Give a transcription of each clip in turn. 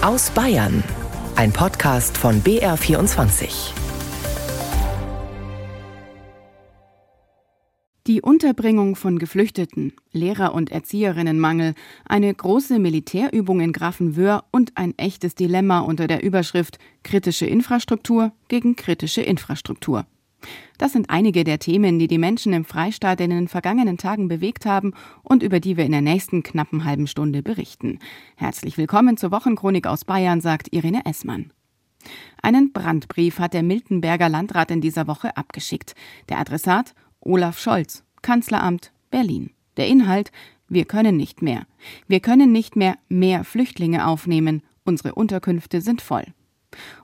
Aus Bayern. Ein Podcast von BR24. Die Unterbringung von Geflüchteten, Lehrer- und Erzieherinnenmangel, eine große Militärübung in Grafenwöhr und ein echtes Dilemma unter der Überschrift Kritische Infrastruktur gegen kritische Infrastruktur. Das sind einige der Themen, die die Menschen im Freistaat in den vergangenen Tagen bewegt haben und über die wir in der nächsten knappen halben Stunde berichten. Herzlich willkommen zur Wochenchronik aus Bayern, sagt Irene Essmann. Einen Brandbrief hat der Miltenberger Landrat in dieser Woche abgeschickt. Der Adressat Olaf Scholz, Kanzleramt Berlin. Der Inhalt Wir können nicht mehr. Wir können nicht mehr mehr Flüchtlinge aufnehmen. Unsere Unterkünfte sind voll.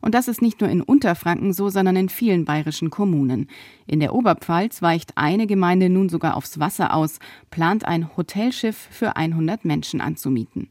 Und das ist nicht nur in Unterfranken so, sondern in vielen bayerischen Kommunen. In der Oberpfalz weicht eine Gemeinde nun sogar aufs Wasser aus, plant ein Hotelschiff für 100 Menschen anzumieten.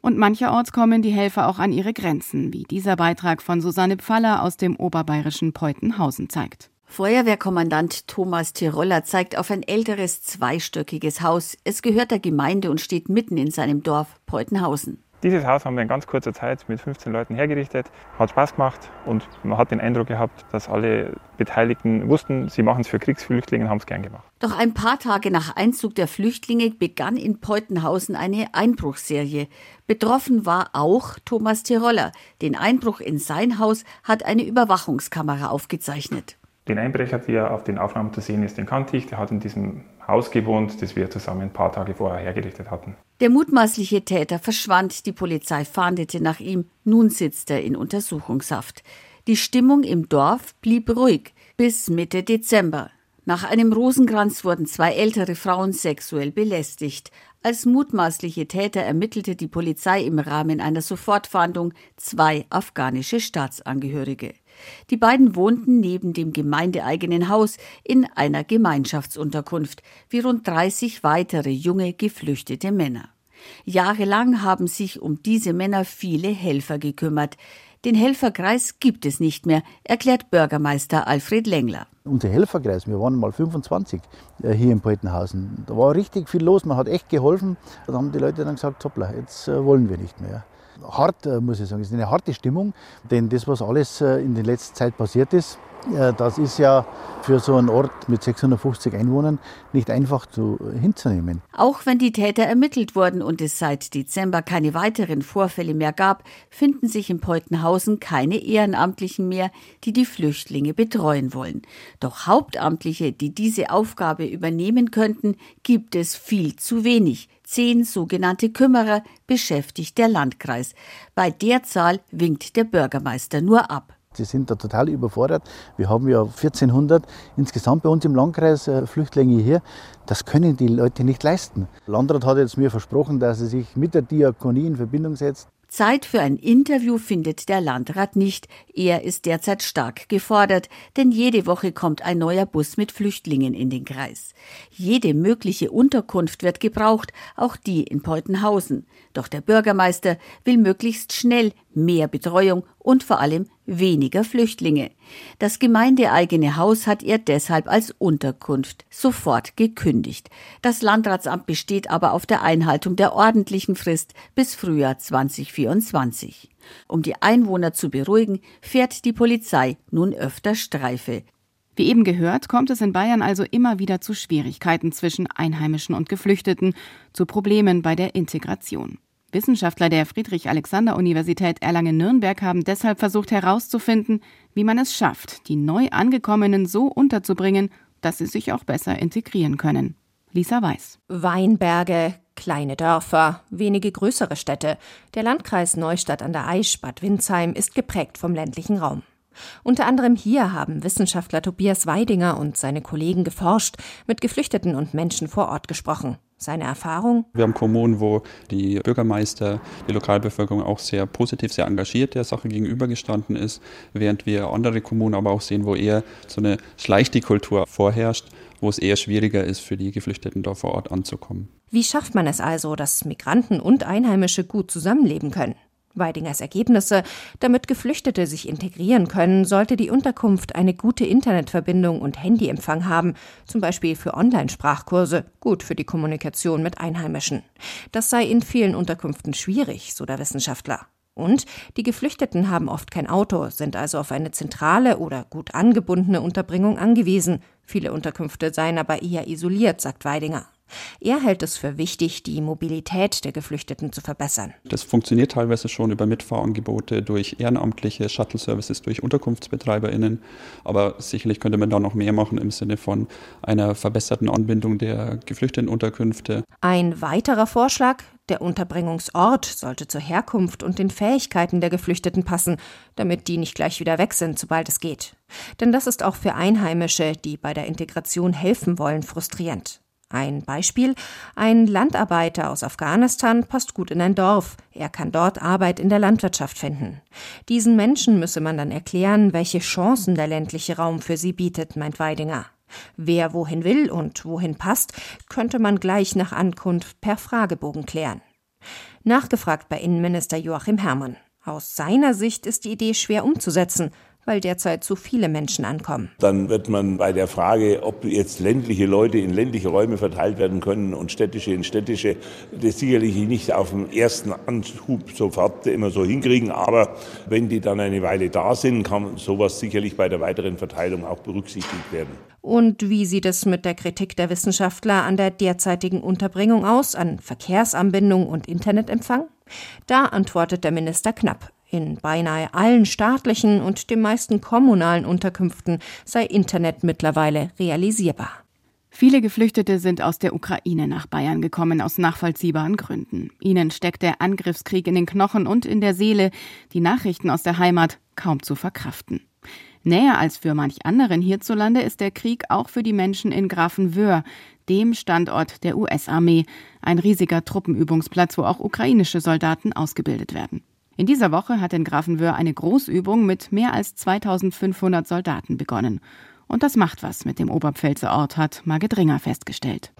Und mancherorts kommen die Helfer auch an ihre Grenzen, wie dieser Beitrag von Susanne Pfaller aus dem oberbayerischen Peutenhausen zeigt. Feuerwehrkommandant Thomas Tiroller zeigt auf ein älteres zweistöckiges Haus. Es gehört der Gemeinde und steht mitten in seinem Dorf Peutenhausen. Dieses Haus haben wir in ganz kurzer Zeit mit 15 Leuten hergerichtet. Hat Spaß gemacht und man hat den Eindruck gehabt, dass alle Beteiligten wussten, sie machen es für Kriegsflüchtlinge und haben es gern gemacht. Doch ein paar Tage nach Einzug der Flüchtlinge begann in Peutenhausen eine Einbruchserie. Betroffen war auch Thomas Tiroller. Den Einbruch in sein Haus hat eine Überwachungskamera aufgezeichnet. Den Einbrecher, der auf den Aufnahmen zu sehen ist, den kannte ich. Der hat in diesem Haus gewohnt, das wir zusammen ein paar Tage vorher hergerichtet hatten. Der mutmaßliche Täter verschwand, die Polizei fahndete nach ihm, nun sitzt er in Untersuchungshaft. Die Stimmung im Dorf blieb ruhig bis Mitte Dezember. Nach einem Rosenkranz wurden zwei ältere Frauen sexuell belästigt. Als mutmaßliche Täter ermittelte die Polizei im Rahmen einer Sofortfahndung zwei afghanische Staatsangehörige. Die beiden wohnten neben dem gemeindeeigenen Haus in einer Gemeinschaftsunterkunft, wie rund 30 weitere junge geflüchtete Männer. Jahrelang haben sich um diese Männer viele Helfer gekümmert. Den Helferkreis gibt es nicht mehr, erklärt Bürgermeister Alfred Lengler. Unser Helferkreis, wir waren mal 25 äh, hier in Poltenhausen. Da war richtig viel los, man hat echt geholfen. Da haben die Leute dann gesagt, hoppla, jetzt äh, wollen wir nicht mehr hart, äh, muss ich sagen. Es ist eine harte Stimmung, denn das, was alles äh, in der letzten Zeit passiert ist, das ist ja für so einen Ort mit 650 Einwohnern nicht einfach zu, hinzunehmen. Auch wenn die Täter ermittelt wurden und es seit Dezember keine weiteren Vorfälle mehr gab, finden sich in Peutenhausen keine Ehrenamtlichen mehr, die die Flüchtlinge betreuen wollen. Doch Hauptamtliche, die diese Aufgabe übernehmen könnten, gibt es viel zu wenig. Zehn sogenannte Kümmerer beschäftigt der Landkreis. Bei der Zahl winkt der Bürgermeister nur ab. Sie sind da total überfordert. Wir haben ja 1400 insgesamt bei uns im Landkreis äh, Flüchtlinge hier. Das können die Leute nicht leisten. Landrat hat jetzt mir versprochen, dass er sich mit der Diakonie in Verbindung setzt. Zeit für ein Interview findet der Landrat nicht. Er ist derzeit stark gefordert, denn jede Woche kommt ein neuer Bus mit Flüchtlingen in den Kreis. Jede mögliche Unterkunft wird gebraucht, auch die in Peutenhausen. Doch der Bürgermeister will möglichst schnell mehr Betreuung und vor allem weniger Flüchtlinge. Das gemeindeeigene Haus hat er deshalb als Unterkunft sofort gekündigt. Das Landratsamt besteht aber auf der Einhaltung der ordentlichen Frist bis Frühjahr 2024. Um die Einwohner zu beruhigen, fährt die Polizei nun öfter Streife. Wie eben gehört, kommt es in Bayern also immer wieder zu Schwierigkeiten zwischen Einheimischen und Geflüchteten, zu Problemen bei der Integration. Wissenschaftler der Friedrich-Alexander-Universität Erlangen-Nürnberg haben deshalb versucht herauszufinden, wie man es schafft, die neu Angekommenen so unterzubringen, dass sie sich auch besser integrieren können. Lisa Weiß. Weinberge, kleine Dörfer, wenige größere Städte. Der Landkreis Neustadt an der Aisch, Bad Windsheim, ist geprägt vom ländlichen Raum. Unter anderem hier haben Wissenschaftler Tobias Weidinger und seine Kollegen geforscht, mit Geflüchteten und Menschen vor Ort gesprochen. Seine Erfahrung? Wir haben Kommunen, wo die Bürgermeister, die Lokalbevölkerung auch sehr positiv, sehr engagiert der Sache gegenübergestanden ist, während wir andere Kommunen aber auch sehen, wo eher so eine Schleichti-Kultur vorherrscht, wo es eher schwieriger ist, für die Geflüchteten da vor Ort anzukommen. Wie schafft man es also, dass Migranten und Einheimische gut zusammenleben können? Weidingers Ergebnisse. Damit Geflüchtete sich integrieren können, sollte die Unterkunft eine gute Internetverbindung und Handyempfang haben, zum Beispiel für Online-Sprachkurse, gut für die Kommunikation mit Einheimischen. Das sei in vielen Unterkünften schwierig, so der Wissenschaftler. Und die Geflüchteten haben oft kein Auto, sind also auf eine zentrale oder gut angebundene Unterbringung angewiesen. Viele Unterkünfte seien aber eher isoliert, sagt Weidinger. Er hält es für wichtig, die Mobilität der Geflüchteten zu verbessern. Das funktioniert teilweise schon über Mitfahrangebote durch ehrenamtliche Shuttle-Services, durch UnterkunftsbetreiberInnen. Aber sicherlich könnte man da noch mehr machen im Sinne von einer verbesserten Anbindung der Geflüchtetenunterkünfte. Ein weiterer Vorschlag, der Unterbringungsort sollte zur Herkunft und den Fähigkeiten der Geflüchteten passen, damit die nicht gleich wieder weg sind, sobald es geht. Denn das ist auch für Einheimische, die bei der Integration helfen wollen, frustrierend. Ein Beispiel, ein Landarbeiter aus Afghanistan passt gut in ein Dorf. Er kann dort Arbeit in der Landwirtschaft finden. Diesen Menschen müsse man dann erklären, welche Chancen der ländliche Raum für sie bietet, meint Weidinger. Wer wohin will und wohin passt, könnte man gleich nach Ankunft per Fragebogen klären. Nachgefragt bei Innenminister Joachim Herrmann. Aus seiner Sicht ist die Idee schwer umzusetzen weil derzeit zu viele Menschen ankommen. Dann wird man bei der Frage, ob jetzt ländliche Leute in ländliche Räume verteilt werden können und städtische in städtische, das sicherlich nicht auf den ersten Anschub sofort immer so hinkriegen. Aber wenn die dann eine Weile da sind, kann sowas sicherlich bei der weiteren Verteilung auch berücksichtigt werden. Und wie sieht es mit der Kritik der Wissenschaftler an der derzeitigen Unterbringung aus, an Verkehrsanbindung und Internetempfang? Da antwortet der Minister knapp. In beinahe allen staatlichen und den meisten kommunalen Unterkünften sei Internet mittlerweile realisierbar. Viele Geflüchtete sind aus der Ukraine nach Bayern gekommen, aus nachvollziehbaren Gründen. Ihnen steckt der Angriffskrieg in den Knochen und in der Seele, die Nachrichten aus der Heimat kaum zu verkraften. Näher als für manch anderen hierzulande ist der Krieg auch für die Menschen in Grafenwöhr, dem Standort der US-Armee, ein riesiger Truppenübungsplatz, wo auch ukrainische Soldaten ausgebildet werden. In dieser Woche hat in Grafenwöhr eine Großübung mit mehr als 2500 Soldaten begonnen. Und das macht was mit dem Oberpfälzer Ort, hat Margit Ringer festgestellt.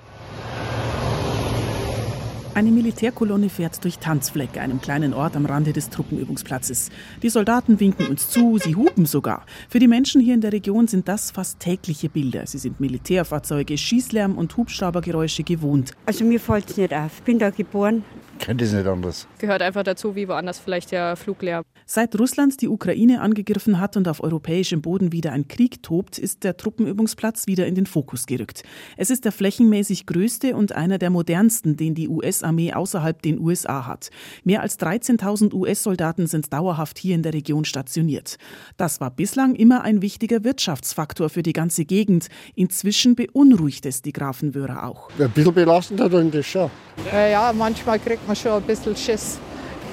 Eine Militärkolonne fährt durch Tanzfleck, einem kleinen Ort am Rande des Truppenübungsplatzes. Die Soldaten winken uns zu, sie hupen sogar. Für die Menschen hier in der Region sind das fast tägliche Bilder. Sie sind Militärfahrzeuge, Schießlärm und Hubschraubergeräusche gewohnt. Also mir fällt es nicht auf. Ich bin da geboren, kennt es nicht anders. Gehört einfach dazu, wie woanders vielleicht der Fluglärm. Seit Russland die Ukraine angegriffen hat und auf europäischem Boden wieder ein Krieg tobt, ist der Truppenübungsplatz wieder in den Fokus gerückt. Es ist der flächenmäßig größte und einer der modernsten, den die US-Armee außerhalb den USA hat. Mehr als 13.000 US-Soldaten sind dauerhaft hier in der Region stationiert. Das war bislang immer ein wichtiger Wirtschaftsfaktor für die ganze Gegend. Inzwischen beunruhigt es die Grafenwöhrer auch. Ein bisschen belastend hat das schon. Ja, manchmal kriegt man schon ein bisschen Schiss.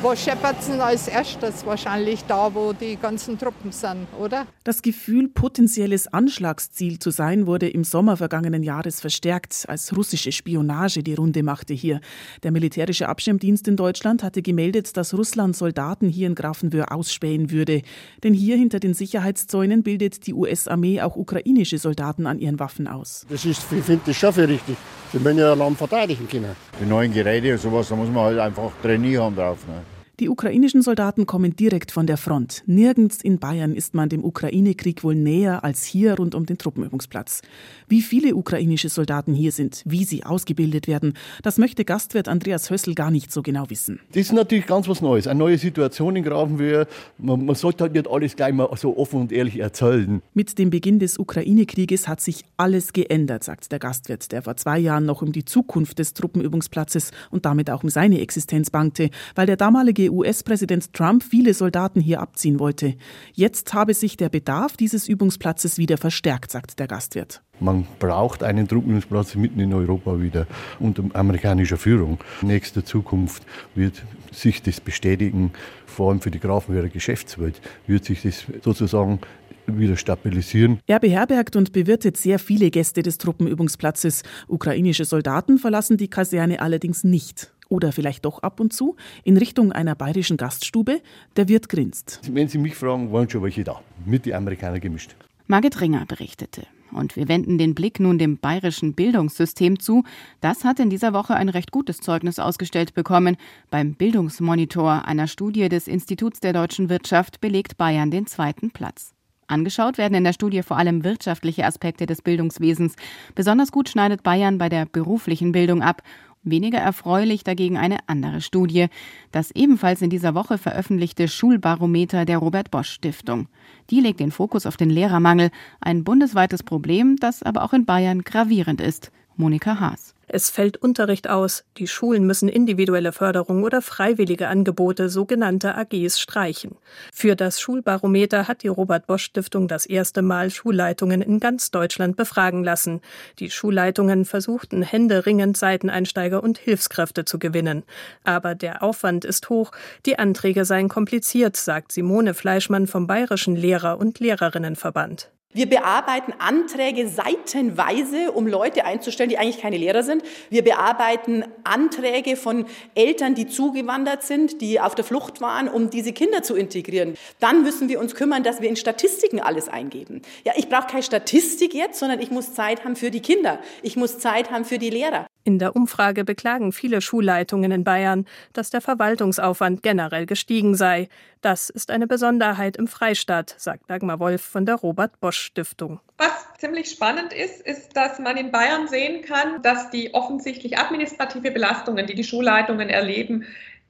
Wo scheppert es als erstes? Wahrscheinlich da, wo die ganzen Truppen sind, oder? Das Gefühl, potenzielles Anschlagsziel zu sein, wurde im Sommer vergangenen Jahres verstärkt, als russische Spionage die Runde machte hier. Der militärische Abschirmdienst in Deutschland hatte gemeldet, dass Russland Soldaten hier in Grafenwöhr ausspähen würde. Denn hier hinter den Sicherheitszäunen bildet die US-Armee auch ukrainische Soldaten an ihren Waffen aus. Das ist, ich finde das schon für richtig. Wir müssen ja Land verteidigen können. Die neuen Geräte und sowas, da muss man halt einfach trainieren drauf. Ne? Die ukrainischen Soldaten kommen direkt von der Front. Nirgends in Bayern ist man dem Ukraine-Krieg wohl näher als hier rund um den Truppenübungsplatz. Wie viele ukrainische Soldaten hier sind, wie sie ausgebildet werden, das möchte Gastwirt Andreas Hössel gar nicht so genau wissen. Das ist natürlich ganz was Neues, eine neue Situation in Grafenwöhr. Man, man sollte halt nicht alles gleich mal so offen und ehrlich erzählen. Mit dem Beginn des Ukraine-Krieges hat sich alles geändert, sagt der Gastwirt, der vor zwei Jahren noch um die Zukunft des Truppenübungsplatzes und damit auch um seine Existenz bangte, weil der damalige US-Präsident Trump viele Soldaten hier abziehen wollte. Jetzt habe sich der Bedarf dieses Übungsplatzes wieder verstärkt, sagt der Gastwirt. Man braucht einen Truppenübungsplatz mitten in Europa wieder unter amerikanischer Führung. In nächster Zukunft wird sich das bestätigen, vor allem für die Grafenwehrer Geschäftswelt, wird sich das sozusagen wieder stabilisieren. Er beherbergt und bewirtet sehr viele Gäste des Truppenübungsplatzes. Ukrainische Soldaten verlassen die Kaserne allerdings nicht. Oder vielleicht doch ab und zu in Richtung einer bayerischen Gaststube. Der Wirt grinst. Wenn Sie mich fragen, waren schon welche da. Mit den Amerikanern gemischt. Margit Ringer berichtete. Und wir wenden den Blick nun dem bayerischen Bildungssystem zu. Das hat in dieser Woche ein recht gutes Zeugnis ausgestellt bekommen. Beim Bildungsmonitor einer Studie des Instituts der deutschen Wirtschaft belegt Bayern den zweiten Platz. Angeschaut werden in der Studie vor allem wirtschaftliche Aspekte des Bildungswesens. Besonders gut schneidet Bayern bei der beruflichen Bildung ab Weniger erfreulich dagegen eine andere Studie, das ebenfalls in dieser Woche veröffentlichte Schulbarometer der Robert Bosch Stiftung. Die legt den Fokus auf den Lehrermangel, ein bundesweites Problem, das aber auch in Bayern gravierend ist. Monika Haas. Es fällt Unterricht aus. Die Schulen müssen individuelle Förderung oder freiwillige Angebote, sogenannte AGs, streichen. Für das Schulbarometer hat die Robert Bosch Stiftung das erste Mal Schulleitungen in ganz Deutschland befragen lassen. Die Schulleitungen versuchten händeringend Seiteneinsteiger und Hilfskräfte zu gewinnen. Aber der Aufwand ist hoch, die Anträge seien kompliziert, sagt Simone Fleischmann vom Bayerischen Lehrer- und Lehrerinnenverband. Wir bearbeiten Anträge seitenweise, um Leute einzustellen, die eigentlich keine Lehrer sind. Wir bearbeiten Anträge von Eltern, die zugewandert sind, die auf der Flucht waren, um diese Kinder zu integrieren. Dann müssen wir uns kümmern, dass wir in Statistiken alles eingeben. Ja, ich brauche keine Statistik jetzt, sondern ich muss Zeit haben für die Kinder. Ich muss Zeit haben für die Lehrer. In der Umfrage beklagen viele Schulleitungen in Bayern, dass der Verwaltungsaufwand generell gestiegen sei. Das ist eine Besonderheit im Freistaat, sagt Dagmar Wolf von der Robert Bosch Stiftung. Was ziemlich spannend ist, ist, dass man in Bayern sehen kann, dass die offensichtlich administrative Belastungen, die die Schulleitungen erleben,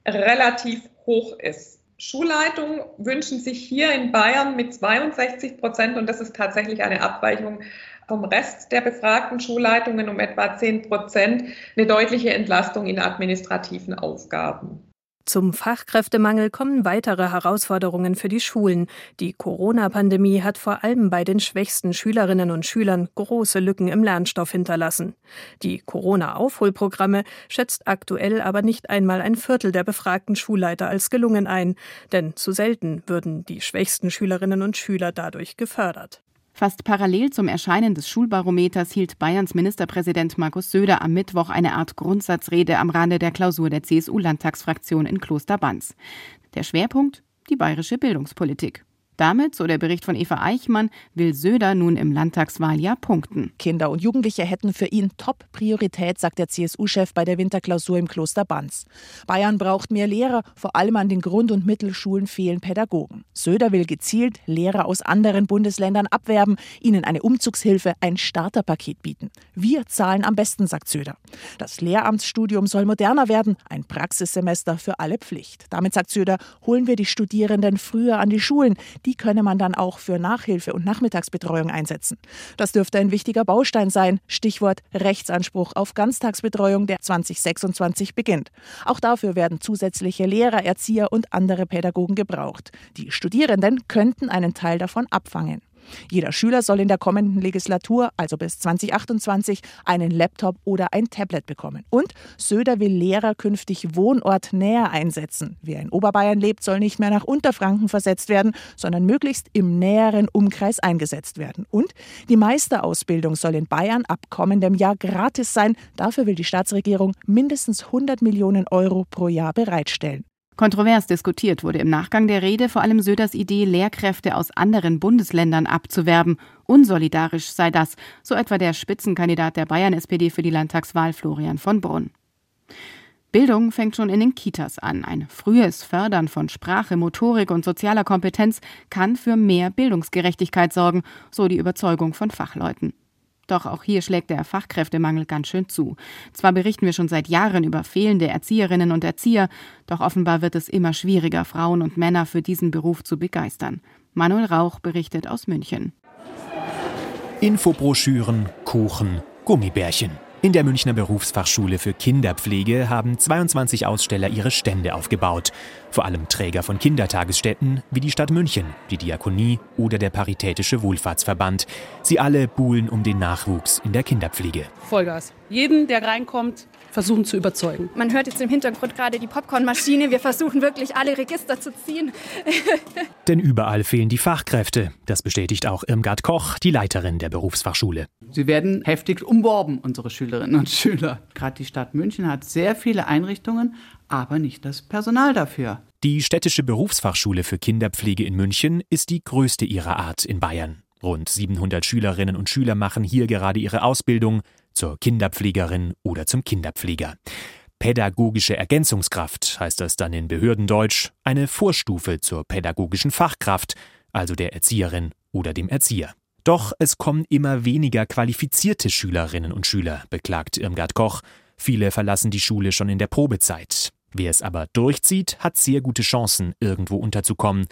relativ hoch ist. Schulleitungen wünschen sich hier in Bayern mit 62 Prozent, und das ist tatsächlich eine Abweichung vom Rest der befragten Schulleitungen um etwa 10 Prozent eine deutliche Entlastung in administrativen Aufgaben. Zum Fachkräftemangel kommen weitere Herausforderungen für die Schulen. Die Corona-Pandemie hat vor allem bei den schwächsten Schülerinnen und Schülern große Lücken im Lernstoff hinterlassen. Die Corona-Aufholprogramme schätzt aktuell aber nicht einmal ein Viertel der befragten Schulleiter als gelungen ein, denn zu selten würden die schwächsten Schülerinnen und Schüler dadurch gefördert. Fast parallel zum Erscheinen des Schulbarometers hielt Bayerns Ministerpräsident Markus Söder am Mittwoch eine Art Grundsatzrede am Rande der Klausur der CSU-Landtagsfraktion in Kloster Banz. Der Schwerpunkt? Die bayerische Bildungspolitik. Damit, so der Bericht von Eva Eichmann, will Söder nun im Landtagswahljahr punkten. Kinder und Jugendliche hätten für ihn Top-Priorität, sagt der CSU-Chef bei der Winterklausur im Kloster Banz. Bayern braucht mehr Lehrer, vor allem an den Grund- und Mittelschulen fehlen Pädagogen. Söder will gezielt Lehrer aus anderen Bundesländern abwerben, ihnen eine Umzugshilfe, ein Starterpaket bieten. Wir zahlen am besten, sagt Söder. Das Lehramtsstudium soll moderner werden, ein Praxissemester für alle Pflicht. Damit, sagt Söder, holen wir die Studierenden früher an die Schulen die könne man dann auch für Nachhilfe und Nachmittagsbetreuung einsetzen. Das dürfte ein wichtiger Baustein sein. Stichwort Rechtsanspruch auf Ganztagsbetreuung, der 2026 beginnt. Auch dafür werden zusätzliche Lehrer, Erzieher und andere Pädagogen gebraucht. Die Studierenden könnten einen Teil davon abfangen. Jeder Schüler soll in der kommenden Legislatur, also bis 2028, einen Laptop oder ein Tablet bekommen. Und Söder will Lehrer künftig wohnortnäher einsetzen. Wer in Oberbayern lebt, soll nicht mehr nach Unterfranken versetzt werden, sondern möglichst im näheren Umkreis eingesetzt werden. Und die Meisterausbildung soll in Bayern ab kommendem Jahr gratis sein. Dafür will die Staatsregierung mindestens 100 Millionen Euro pro Jahr bereitstellen. Kontrovers diskutiert wurde im Nachgang der Rede vor allem Söders Idee, Lehrkräfte aus anderen Bundesländern abzuwerben. Unsolidarisch sei das, so etwa der Spitzenkandidat der Bayern-SPD für die Landtagswahl Florian von Brunn. Bildung fängt schon in den Kitas an. Ein frühes Fördern von Sprache, Motorik und sozialer Kompetenz kann für mehr Bildungsgerechtigkeit sorgen, so die Überzeugung von Fachleuten. Doch auch hier schlägt der Fachkräftemangel ganz schön zu. Zwar berichten wir schon seit Jahren über fehlende Erzieherinnen und Erzieher, doch offenbar wird es immer schwieriger, Frauen und Männer für diesen Beruf zu begeistern. Manuel Rauch berichtet aus München. Infobroschüren, Kuchen, Gummibärchen. In der Münchner Berufsfachschule für Kinderpflege haben 22 Aussteller ihre Stände aufgebaut. Vor allem Träger von Kindertagesstätten wie die Stadt München, die Diakonie oder der Paritätische Wohlfahrtsverband. Sie alle buhlen um den Nachwuchs in der Kinderpflege. Vollgas. Jeden, der reinkommt, versuchen zu überzeugen. Man hört jetzt im Hintergrund gerade die Popcornmaschine. Wir versuchen wirklich alle Register zu ziehen. Denn überall fehlen die Fachkräfte. Das bestätigt auch Irmgard Koch, die Leiterin der Berufsfachschule. Sie werden heftig umworben, unsere Schülerinnen und Schüler. Gerade die Stadt München hat sehr viele Einrichtungen, aber nicht das Personal dafür. Die städtische Berufsfachschule für Kinderpflege in München ist die größte ihrer Art in Bayern. Rund 700 Schülerinnen und Schüler machen hier gerade ihre Ausbildung zur Kinderpflegerin oder zum Kinderpfleger. Pädagogische Ergänzungskraft heißt das dann in Behördendeutsch, eine Vorstufe zur pädagogischen Fachkraft, also der Erzieherin oder dem Erzieher. Doch es kommen immer weniger qualifizierte Schülerinnen und Schüler, beklagt Irmgard Koch. Viele verlassen die Schule schon in der Probezeit. Wer es aber durchzieht, hat sehr gute Chancen, irgendwo unterzukommen.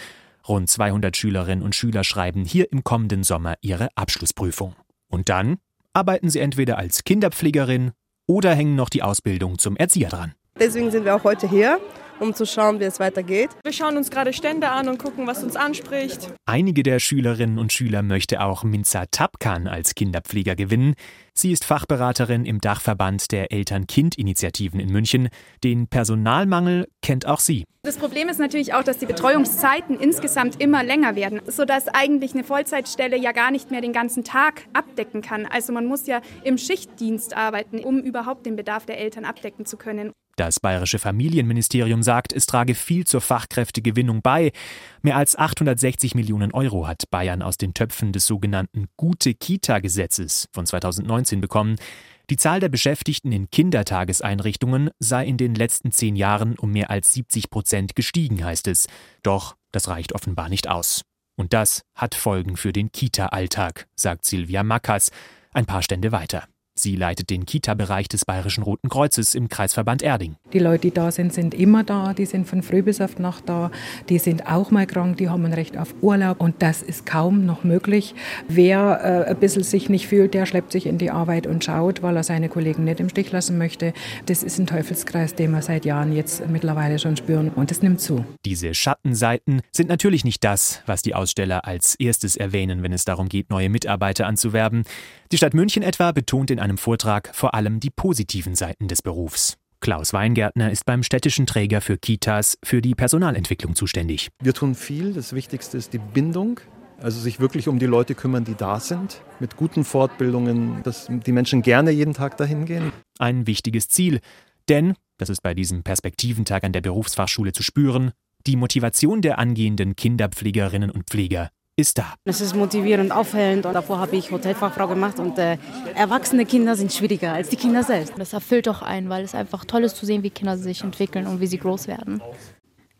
Rund 200 Schülerinnen und Schüler schreiben hier im kommenden Sommer ihre Abschlussprüfung. Und dann arbeiten sie entweder als Kinderpflegerin oder hängen noch die Ausbildung zum Erzieher dran. Deswegen sind wir auch heute hier, um zu schauen, wie es weitergeht. Wir schauen uns gerade Stände an und gucken, was uns anspricht. Einige der Schülerinnen und Schüler möchte auch Minza Tapkan als Kinderpfleger gewinnen. Sie ist Fachberaterin im Dachverband der Eltern-Kind-Initiativen in München. Den Personalmangel kennt auch sie. Das Problem ist natürlich auch, dass die Betreuungszeiten insgesamt immer länger werden, sodass eigentlich eine Vollzeitstelle ja gar nicht mehr den ganzen Tag abdecken kann. Also man muss ja im Schichtdienst arbeiten, um überhaupt den Bedarf der Eltern abdecken zu können. Das bayerische Familienministerium sagt, es trage viel zur Fachkräftegewinnung bei. Mehr als 860 Millionen Euro hat Bayern aus den Töpfen des sogenannten Gute-Kita-Gesetzes von 2019 bekommen. Die Zahl der Beschäftigten in Kindertageseinrichtungen sei in den letzten zehn Jahren um mehr als 70 Prozent gestiegen, heißt es. Doch das reicht offenbar nicht aus. Und das hat Folgen für den Kita-Alltag, sagt Silvia Mackers, ein paar Stände weiter. Sie leitet den Kita-Bereich des Bayerischen Roten Kreuzes im Kreisverband Erding. Die Leute, die da sind, sind immer da. Die sind von früh bis auf Nacht da. Die sind auch mal krank. Die haben ein Recht auf Urlaub. Und das ist kaum noch möglich. Wer äh, ein bisschen sich nicht fühlt, der schleppt sich in die Arbeit und schaut, weil er seine Kollegen nicht im Stich lassen möchte. Das ist ein Teufelskreis, den wir seit Jahren jetzt mittlerweile schon spüren. Und es nimmt zu. Diese Schattenseiten sind natürlich nicht das, was die Aussteller als erstes erwähnen, wenn es darum geht, neue Mitarbeiter anzuwerben. Die Stadt München etwa betont in einem Vortrag vor allem die positiven Seiten des Berufs. Klaus Weingärtner ist beim städtischen Träger für Kitas für die Personalentwicklung zuständig. Wir tun viel. Das Wichtigste ist die Bindung. Also sich wirklich um die Leute kümmern, die da sind, mit guten Fortbildungen, dass die Menschen gerne jeden Tag dahin gehen. Ein wichtiges Ziel, denn, das ist bei diesem Perspektiventag an der Berufsfachschule zu spüren, die Motivation der angehenden Kinderpflegerinnen und Pfleger ist da. Es ist motivierend, aufhellend. Und davor habe ich Hotelfachfrau gemacht und äh, erwachsene Kinder sind schwieriger als die Kinder selbst. Das erfüllt doch einen, weil es einfach toll ist zu sehen, wie Kinder sich entwickeln und wie sie groß werden.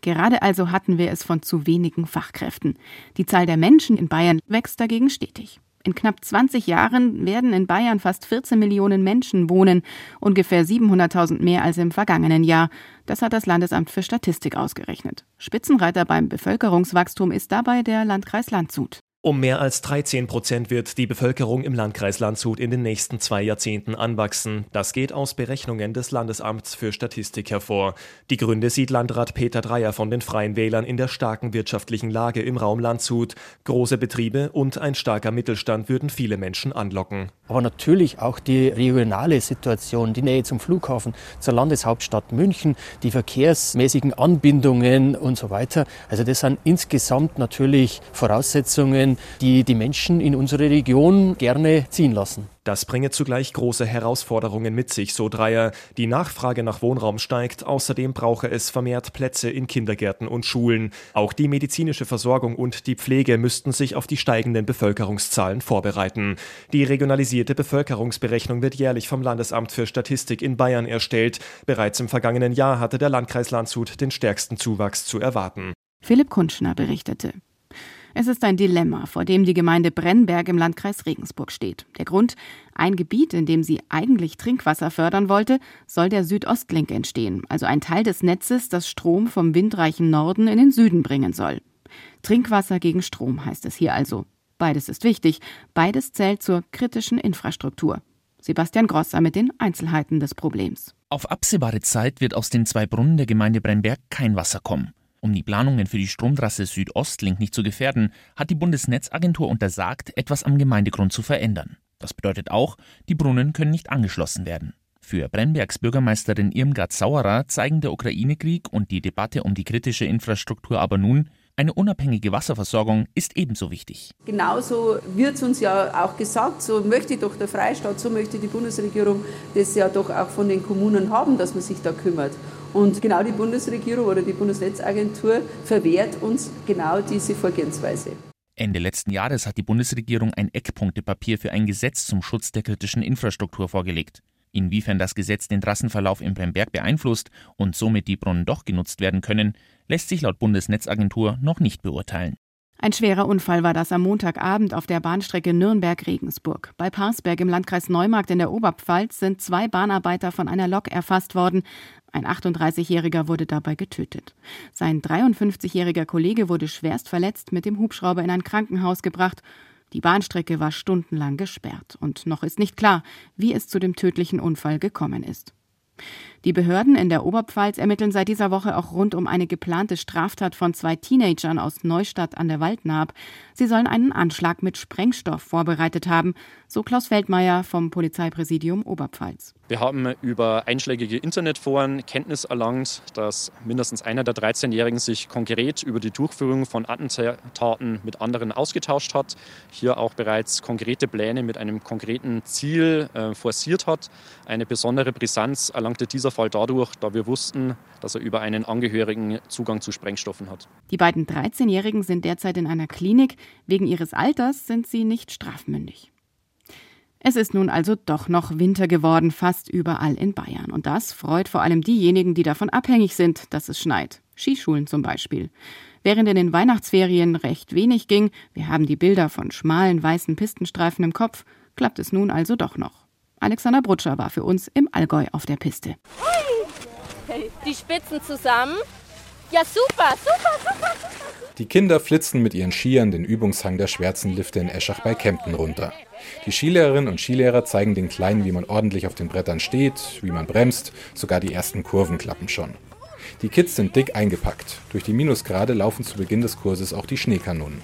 Gerade also hatten wir es von zu wenigen Fachkräften. Die Zahl der Menschen in Bayern wächst dagegen stetig. In knapp 20 Jahren werden in Bayern fast 14 Millionen Menschen wohnen, ungefähr 700.000 mehr als im vergangenen Jahr. Das hat das Landesamt für Statistik ausgerechnet. Spitzenreiter beim Bevölkerungswachstum ist dabei der Landkreis Landshut. Um mehr als 13 Prozent wird die Bevölkerung im Landkreis Landshut in den nächsten zwei Jahrzehnten anwachsen. Das geht aus Berechnungen des Landesamts für Statistik hervor. Die Gründe sieht Landrat Peter Dreyer von den Freien Wählern in der starken wirtschaftlichen Lage im Raum Landshut. Große Betriebe und ein starker Mittelstand würden viele Menschen anlocken. Aber natürlich auch die regionale Situation, die Nähe zum Flughafen, zur Landeshauptstadt München, die verkehrsmäßigen Anbindungen und so weiter. Also das sind insgesamt natürlich Voraussetzungen, die die Menschen in unsere Region gerne ziehen lassen. Das bringe zugleich große Herausforderungen mit sich, so Dreier. Die Nachfrage nach Wohnraum steigt, außerdem brauche es vermehrt Plätze in Kindergärten und Schulen. Auch die medizinische Versorgung und die Pflege müssten sich auf die steigenden Bevölkerungszahlen vorbereiten. Die regionalisierte Bevölkerungsberechnung wird jährlich vom Landesamt für Statistik in Bayern erstellt. Bereits im vergangenen Jahr hatte der Landkreis Landshut den stärksten Zuwachs zu erwarten. Philipp Kunschner berichtete. Es ist ein Dilemma, vor dem die Gemeinde Brennberg im Landkreis Regensburg steht. Der Grund, ein Gebiet, in dem sie eigentlich Trinkwasser fördern wollte, soll der Südostlink entstehen, also ein Teil des Netzes, das Strom vom windreichen Norden in den Süden bringen soll. Trinkwasser gegen Strom heißt es hier also. Beides ist wichtig, beides zählt zur kritischen Infrastruktur. Sebastian Grosser mit den Einzelheiten des Problems. Auf absehbare Zeit wird aus den zwei Brunnen der Gemeinde Brennberg kein Wasser kommen. Um die Planungen für die Stromtrasse Südostlink nicht zu gefährden, hat die Bundesnetzagentur untersagt, etwas am Gemeindegrund zu verändern. Das bedeutet auch, die Brunnen können nicht angeschlossen werden. Für Brennbergs Bürgermeisterin Irmgard Sauerer zeigen der Ukraine-Krieg und die Debatte um die kritische Infrastruktur aber nun, eine unabhängige Wasserversorgung ist ebenso wichtig. Genauso wird uns ja auch gesagt, so möchte doch der Freistaat, so möchte die Bundesregierung das ja doch auch von den Kommunen haben, dass man sich da kümmert. Und genau die Bundesregierung oder die Bundesnetzagentur verwehrt uns genau diese Vorgehensweise. Ende letzten Jahres hat die Bundesregierung ein Eckpunktepapier für ein Gesetz zum Schutz der kritischen Infrastruktur vorgelegt. Inwiefern das Gesetz den Trassenverlauf im Bremberg beeinflusst und somit die Brunnen doch genutzt werden können, lässt sich laut Bundesnetzagentur noch nicht beurteilen. Ein schwerer Unfall war das am Montagabend auf der Bahnstrecke Nürnberg-Regensburg. Bei Parsberg im Landkreis Neumarkt in der Oberpfalz sind zwei Bahnarbeiter von einer Lok erfasst worden. Ein 38-Jähriger wurde dabei getötet. Sein 53-jähriger Kollege wurde schwerst verletzt mit dem Hubschrauber in ein Krankenhaus gebracht. Die Bahnstrecke war stundenlang gesperrt und noch ist nicht klar, wie es zu dem tödlichen Unfall gekommen ist. Die Behörden in der Oberpfalz ermitteln seit dieser Woche auch rund um eine geplante Straftat von zwei Teenagern aus Neustadt an der Waldnaab. Sie sollen einen Anschlag mit Sprengstoff vorbereitet haben, so Klaus Feldmeier vom Polizeipräsidium Oberpfalz. Wir haben über einschlägige Internetforen Kenntnis erlangt, dass mindestens einer der 13-Jährigen sich konkret über die Durchführung von Attentaten mit anderen ausgetauscht hat, hier auch bereits konkrete Pläne mit einem konkreten Ziel äh, forciert hat. Eine besondere Brisanz erlangte dieser Fall dadurch, da wir wussten, dass er über einen Angehörigen Zugang zu Sprengstoffen hat. Die beiden 13-Jährigen sind derzeit in einer Klinik. Wegen ihres Alters sind sie nicht strafmündig. Es ist nun also doch noch Winter geworden, fast überall in Bayern. Und das freut vor allem diejenigen, die davon abhängig sind, dass es schneit. Skischulen zum Beispiel. Während in den Weihnachtsferien recht wenig ging, wir haben die Bilder von schmalen weißen Pistenstreifen im Kopf, klappt es nun also doch noch. Alexander Brutscher war für uns im Allgäu auf der Piste. Die Spitzen zusammen. Ja, super, super, super, super. Die Kinder flitzen mit ihren Skiern den Übungshang der Schwärzenlifte in Eschach bei Kempten runter. Die Skilehrerinnen und Skilehrer zeigen den Kleinen, wie man ordentlich auf den Brettern steht, wie man bremst, sogar die ersten Kurven klappen schon. Die Kids sind dick eingepackt. Durch die Minusgrade laufen zu Beginn des Kurses auch die Schneekanonen.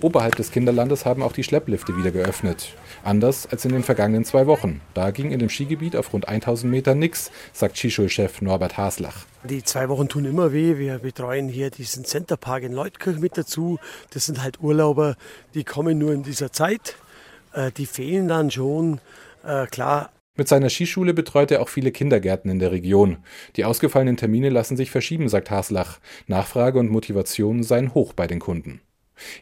Oberhalb des Kinderlandes haben auch die Schlepplifte wieder geöffnet. Anders als in den vergangenen zwei Wochen. Da ging in dem Skigebiet auf rund 1000 Meter nichts, sagt Skischulchef Norbert Haslach. Die zwei Wochen tun immer weh. Wir betreuen hier diesen Centerpark in Leutkirch mit dazu. Das sind halt Urlauber, die kommen nur in dieser Zeit. Äh, die fehlen dann schon. Äh, klar, mit seiner Skischule betreut er auch viele Kindergärten in der Region. Die ausgefallenen Termine lassen sich verschieben, sagt Haslach. Nachfrage und Motivation seien hoch bei den Kunden.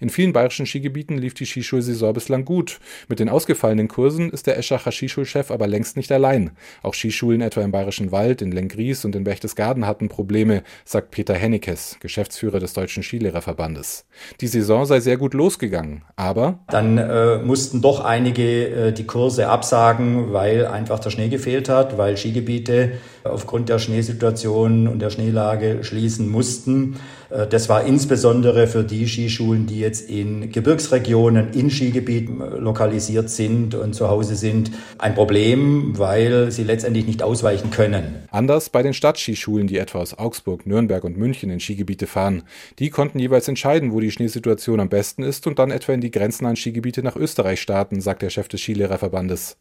In vielen bayerischen Skigebieten lief die Skischulsaison bislang gut. Mit den ausgefallenen Kursen ist der Eschacher Skischulchef aber längst nicht allein. Auch Skischulen etwa im Bayerischen Wald, in Lengries und in Berchtesgaden hatten Probleme, sagt Peter Hennekes, Geschäftsführer des Deutschen Skilehrerverbandes. Die Saison sei sehr gut losgegangen, aber dann äh, mussten doch einige äh, die Kurse absagen, weil einfach der Schnee gefehlt hat, weil Skigebiete aufgrund der Schneesituation und der Schneelage schließen mussten. Äh, das war insbesondere für die Skischulen, die jetzt in Gebirgsregionen, in Skigebieten äh, lokalisiert sind und zu Hause sind, ein Problem, weil sie letztendlich nicht ausweichen können. Anders bei den Stadtskischulen, die etwa aus Augsburg, Nürnberg und München in Skigebiete fahren. Die konnten jeweils entscheiden, wo die Schneesituation am besten ist und dann etwa in die grenznahen Skigebiete nach Österreich starten, sagt der Chef des Skilehrerverbandes.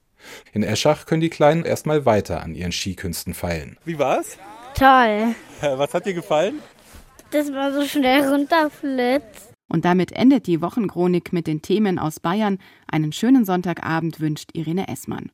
In Eschach können die Kleinen erstmal weiter an ihren Skikünsten feilen. Wie war's? Toll. Was hat dir gefallen? Dass man so schnell runterflitzt. Und damit endet die Wochenchronik mit den Themen aus Bayern. Einen schönen Sonntagabend wünscht Irene Essmann.